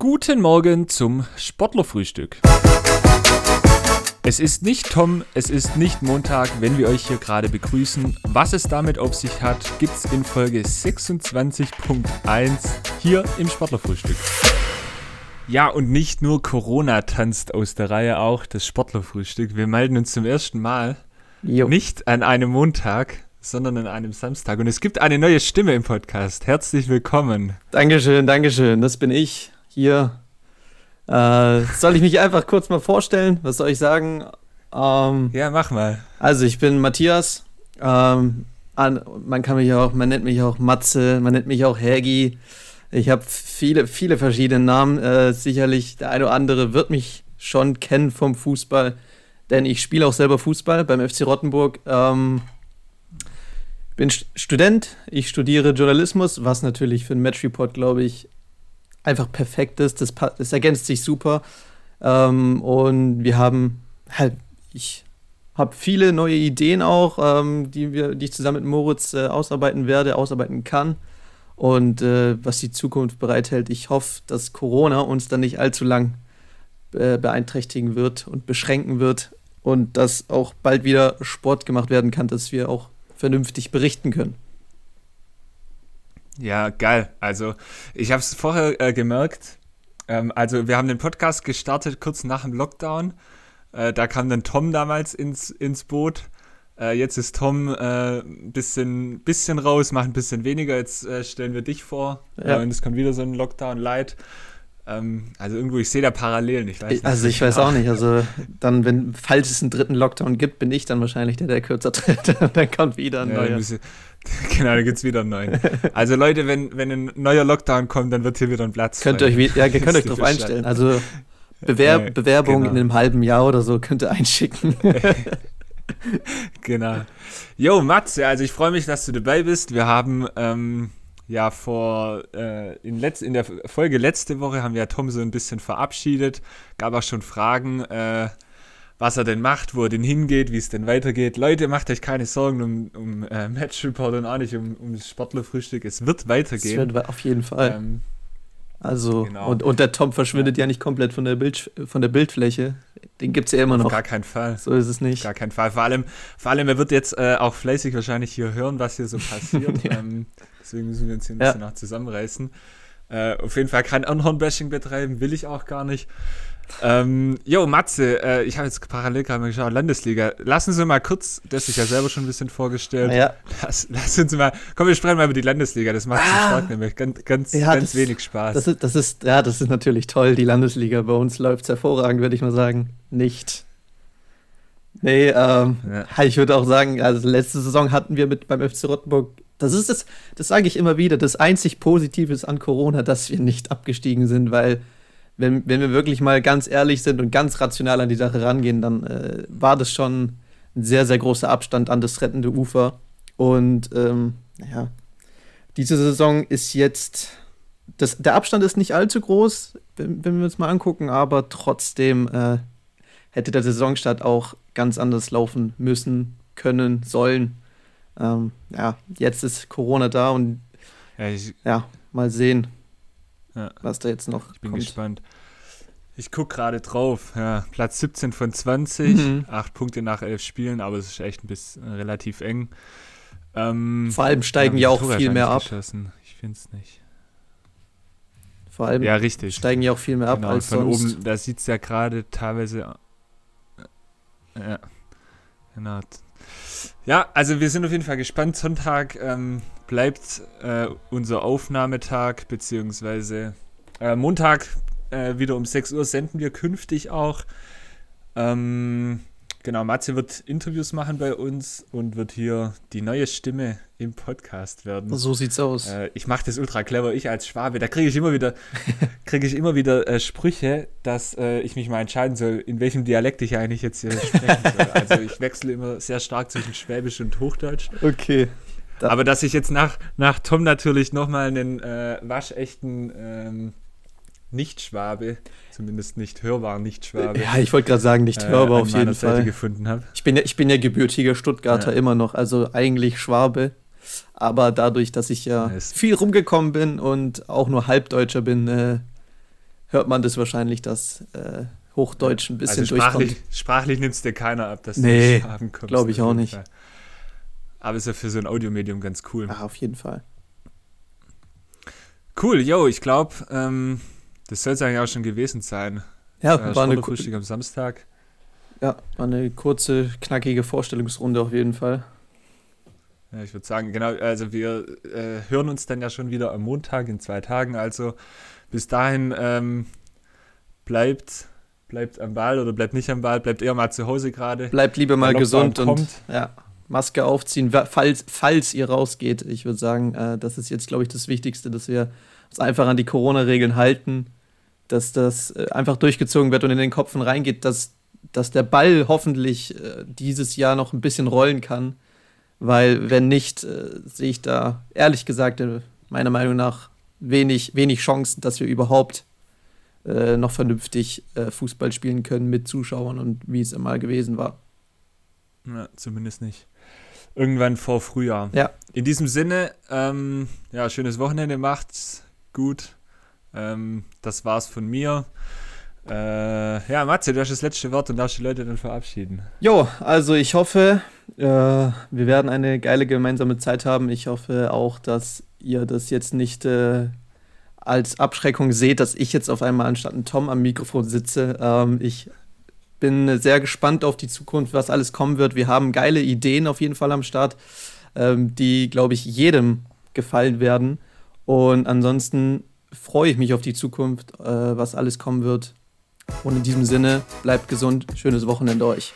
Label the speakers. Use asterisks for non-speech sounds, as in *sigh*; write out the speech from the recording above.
Speaker 1: Guten Morgen zum Sportlerfrühstück. Es ist nicht Tom, es ist nicht Montag, wenn wir euch hier gerade begrüßen. Was es damit auf sich hat, gibt's in Folge 26.1 hier im Sportlerfrühstück. Ja, und nicht nur Corona tanzt aus der Reihe, auch das Sportlerfrühstück. Wir melden uns zum ersten Mal
Speaker 2: Jo.
Speaker 1: nicht an einem Montag, sondern an einem Samstag. Und es gibt eine neue Stimme im Podcast. Herzlich willkommen.
Speaker 2: Dankeschön, Dankeschön. Das bin ich hier. Äh, soll ich mich einfach kurz mal vorstellen? Was soll ich sagen? Ähm,
Speaker 1: Ja, mach mal.
Speaker 2: also ich bin Matthias. Ähm, an, man kann mich auch, man nennt mich auch Matze, man nennt mich auch Hergi. Ich habe viele, viele verschiedene Namen. Äh, sicherlich der eine oder andere wird mich schon kennen vom Fußball, denn ich spiele auch selber Fußball beim FC Rottenburg. Ähm, bin St- Student, ich studiere Journalismus, was natürlich für einen Matchreport, glaube ich, einfach perfekt ist. Das, das ergänzt sich super. Ähm, und wir haben halt, ich habe viele neue Ideen auch, ähm, die, wir, die ich zusammen mit Moritz äh, ausarbeiten werde, ausarbeiten kann. Und äh, was die Zukunft bereithält. Ich hoffe, dass Corona uns dann nicht allzu lang äh, beeinträchtigen wird und beschränken wird und dass auch bald wieder Sport gemacht werden kann, dass wir auch vernünftig berichten können.
Speaker 1: Ja, geil. Also, ich habe es vorher äh, gemerkt. Ähm, also, wir haben den Podcast gestartet kurz nach dem Lockdown. Äh, da kam dann Tom damals ins, ins Boot. Äh, jetzt ist Tom äh, ein bisschen, bisschen raus, macht ein bisschen weniger. Jetzt äh, stellen wir dich vor.
Speaker 2: Ja.
Speaker 1: Äh, und es kommt wieder so ein Lockdown-Light. Ähm, also, irgendwo, ich sehe da Parallelen. Ich weiß nicht.
Speaker 2: Also ich weiß auch nicht. Also dann, wenn, falls es einen dritten Lockdown gibt, bin ich dann wahrscheinlich der, der kürzer tritt. *laughs* Dann kommt wieder ein
Speaker 1: Ja,
Speaker 2: neuer.
Speaker 1: müssen- *laughs* genau, dann gibt es wieder einen neuen. Also Leute, wenn, wenn ein neuer Lockdown kommt, dann wird hier wieder ein Platz.
Speaker 2: Könnt ihr euch, *laughs* ja, könnt euch drauf einstellen. Also Bewer
Speaker 1: Ja,
Speaker 2: Bewerbung
Speaker 1: genau.
Speaker 2: in einem halben Jahr oder so könnt ihr einschicken.
Speaker 1: Genau. Jo, Matze, also ich freue mich, dass du dabei bist. Wir haben ähm, ja vor, äh, in, letz in der Folge letzte Woche haben wir ja Tom so ein bisschen verabschiedet. Gab auch schon Fragen, äh, was er denn macht, wo er denn hingeht, wie es denn weitergeht. Leute, macht euch keine Sorgen um, um äh, Match Report und auch nicht um, um das Sportlerfrühstück. Es wird weitergehen.
Speaker 2: wird auf jeden Fall.
Speaker 1: Ähm,
Speaker 2: Also,
Speaker 1: genau.
Speaker 2: und, und der Tom verschwindet ja, nicht komplett von der, Bild, von der Bildfläche. Den gibt es ja immer
Speaker 1: auf
Speaker 2: noch.
Speaker 1: gar keinen Fall.
Speaker 2: So ist es nicht.
Speaker 1: Gar keinen Fall. Vor allem, vor allem er wird jetzt äh, auch fleißig wahrscheinlich hier hören, was hier so passiert. *laughs*
Speaker 2: Ja.
Speaker 1: ähm, deswegen müssen wir uns hier ein
Speaker 2: Ja.
Speaker 1: bisschen noch zusammenreißen. Äh, auf jeden Fall kein Anhorn-Bashing betreiben, will ich auch gar nicht. Ähm, jo, Matze, äh, ich habe jetzt parallel gerade mal geschaut, Landesliga. Lassen Sie mal kurz, das ist ja selber schon ein bisschen vorgestellt.
Speaker 2: Ja,
Speaker 1: Lass, lass uns mal, komm, wir sprechen mal über die Landesliga. Das macht
Speaker 2: Ah.
Speaker 1: Sport nämlich ganz, ganz,
Speaker 2: Ja,
Speaker 1: ganz
Speaker 2: das-
Speaker 1: wenig Spaß.
Speaker 2: das ist, das ist, ja, das ist natürlich toll. Die Landesliga bei uns läuft hervorragend, würde ich mal sagen. Nicht. Nee, ähm,
Speaker 1: Ja.
Speaker 2: ich würde auch sagen, also letzte Saison hatten wir mit beim FC Rottenburg, das ist das, das sage ich immer wieder, das einzig Positive ist an Corona, dass wir nicht abgestiegen sind, weil wenn, wenn wir wirklich mal ganz ehrlich sind und ganz rational an die Sache rangehen, dann äh, war das schon ein sehr, sehr großer Abstand an das rettende Ufer. Und ähm, ja, diese Saison ist jetzt, das, der Abstand ist nicht allzu groß, wenn, wenn wir uns mal angucken, aber trotzdem äh, hätte der Saisonstart auch ganz anders laufen müssen, können, sollen. Ähm, ja, jetzt ist Corona da und
Speaker 1: ja, ich,
Speaker 2: ja, mal sehen,
Speaker 1: Ja.
Speaker 2: was da jetzt noch
Speaker 1: Ich bin
Speaker 2: kommt.
Speaker 1: gespannt. Ich gucke gerade drauf. Ja, Platz 17 von 20,
Speaker 2: Mhm.
Speaker 1: acht Punkte nach elf Spielen, aber es ist echt ein bisschen äh, relativ eng. Ähm,
Speaker 2: Vor allem steigen ja auch viel mehr ab.
Speaker 1: geschossen? Ich finde es nicht.
Speaker 2: Vor allem
Speaker 1: Ja, richtig.
Speaker 2: steigen ja auch viel mehr ab
Speaker 1: genau,
Speaker 2: als
Speaker 1: von
Speaker 2: sonst.
Speaker 1: oben, da sieht es ja gerade teilweise. äh, Ja, genau. Ja, also wir sind auf jeden Fall gespannt. Sonntag ähm, bleibt äh, unser Aufnahmetag, beziehungsweise äh, Montag äh, wieder um 6 Uhr senden wir künftig auch. Ähm, genau, Matze wird Interviews machen bei uns und wird hier die neue Stimme im Podcast werden.
Speaker 2: So sieht's aus.
Speaker 1: Äh, ich mache das ultra clever, ich als Schwabe. Da kriege ich immer wieder, *laughs* kriege ich immer wieder äh, Sprüche, dass äh, ich mich mal entscheiden soll, in welchem Dialekt ich eigentlich jetzt hier sprechen soll. Also ich wechsle immer sehr stark zwischen Schwäbisch und Hochdeutsch.
Speaker 2: Okay.
Speaker 1: Aber dass ich jetzt nach, nach Tom natürlich nochmal einen äh, waschechten ähm, Nicht-Schwabe, zumindest nicht hörbar Nicht-Schwabe,
Speaker 2: Ja, ich wollte gerade sagen, nicht
Speaker 1: äh,
Speaker 2: hörbar
Speaker 1: an
Speaker 2: auf jeden
Speaker 1: Seite
Speaker 2: Fall.
Speaker 1: gefunden habe.
Speaker 2: Ich bin ja, ich bin ja gebürtiger Stuttgarter
Speaker 1: Ja.
Speaker 2: immer noch, also eigentlich Schwabe. Aber dadurch, dass ich
Speaker 1: ja ist-
Speaker 2: viel rumgekommen bin und auch nur Halbdeutscher bin, äh, hört man das wahrscheinlich, dass äh, Hochdeutsch ein bisschen
Speaker 1: also sprachlich,
Speaker 2: durchkommt.
Speaker 1: Sprachlich nimmt es dir keiner ab, dass
Speaker 2: nee,
Speaker 1: du haben
Speaker 2: kommst. Glaube ich auch nicht. Fall.
Speaker 1: Aber ist ja für so ein Audiomedium ganz cool.
Speaker 2: Ach, auf jeden Fall.
Speaker 1: Cool, yo, ich glaube, ähm, das soll es eigentlich auch schon gewesen sein.
Speaker 2: Ja, äh, war eine
Speaker 1: Frühstück am Samstag.
Speaker 2: Ja, war eine kurze, knackige Vorstellungsrunde auf jeden Fall.
Speaker 1: Ja, ich würde sagen, genau, also wir äh, hören uns dann ja schon wieder am Montag in zwei Tagen. Also bis dahin ähm, bleibt, bleibt am Ball oder bleibt nicht am Ball, bleibt eher mal zu Hause gerade.
Speaker 2: Bleibt lieber mal gesund und ja, Maske aufziehen, falls, falls ihr rausgeht. Ich würde sagen, äh, das ist jetzt, glaube ich, das Wichtigste, dass wir uns einfach an die Corona-Regeln halten, dass das äh, einfach durchgezogen wird und in den Kopfen reingeht, dass, dass der Ball hoffentlich äh, dieses Jahr noch ein bisschen rollen kann weil wenn nicht, äh, sehe ich da ehrlich gesagt äh, meiner Meinung nach wenig, wenig Chancen, dass wir überhaupt äh, noch vernünftig äh, Fußball spielen können mit Zuschauern und wie es immer gewesen war.
Speaker 1: Ja, zumindest nicht. Irgendwann vor Frühjahr.
Speaker 2: Ja.
Speaker 1: In diesem Sinne, ähm, ja, schönes Wochenende, macht's gut. Ähm, das war's von mir. Äh, ja, Matze, du hast das letzte Wort und darfst die Leute dann verabschieden.
Speaker 2: Jo, also ich hoffe, äh, wir werden eine geile gemeinsame Zeit haben. Ich hoffe auch, dass ihr das jetzt nicht äh, als Abschreckung seht, dass ich jetzt auf einmal anstatt ein Tom am Mikrofon sitze. Ähm, ich bin sehr gespannt auf die Zukunft, was alles kommen wird. Wir haben geile Ideen auf jeden Fall am Start, ähm, die, glaube ich, jedem gefallen werden. Und ansonsten freue ich mich auf die Zukunft, äh, was alles kommen wird. Und in diesem Sinne, bleibt gesund, schönes Wochenende euch.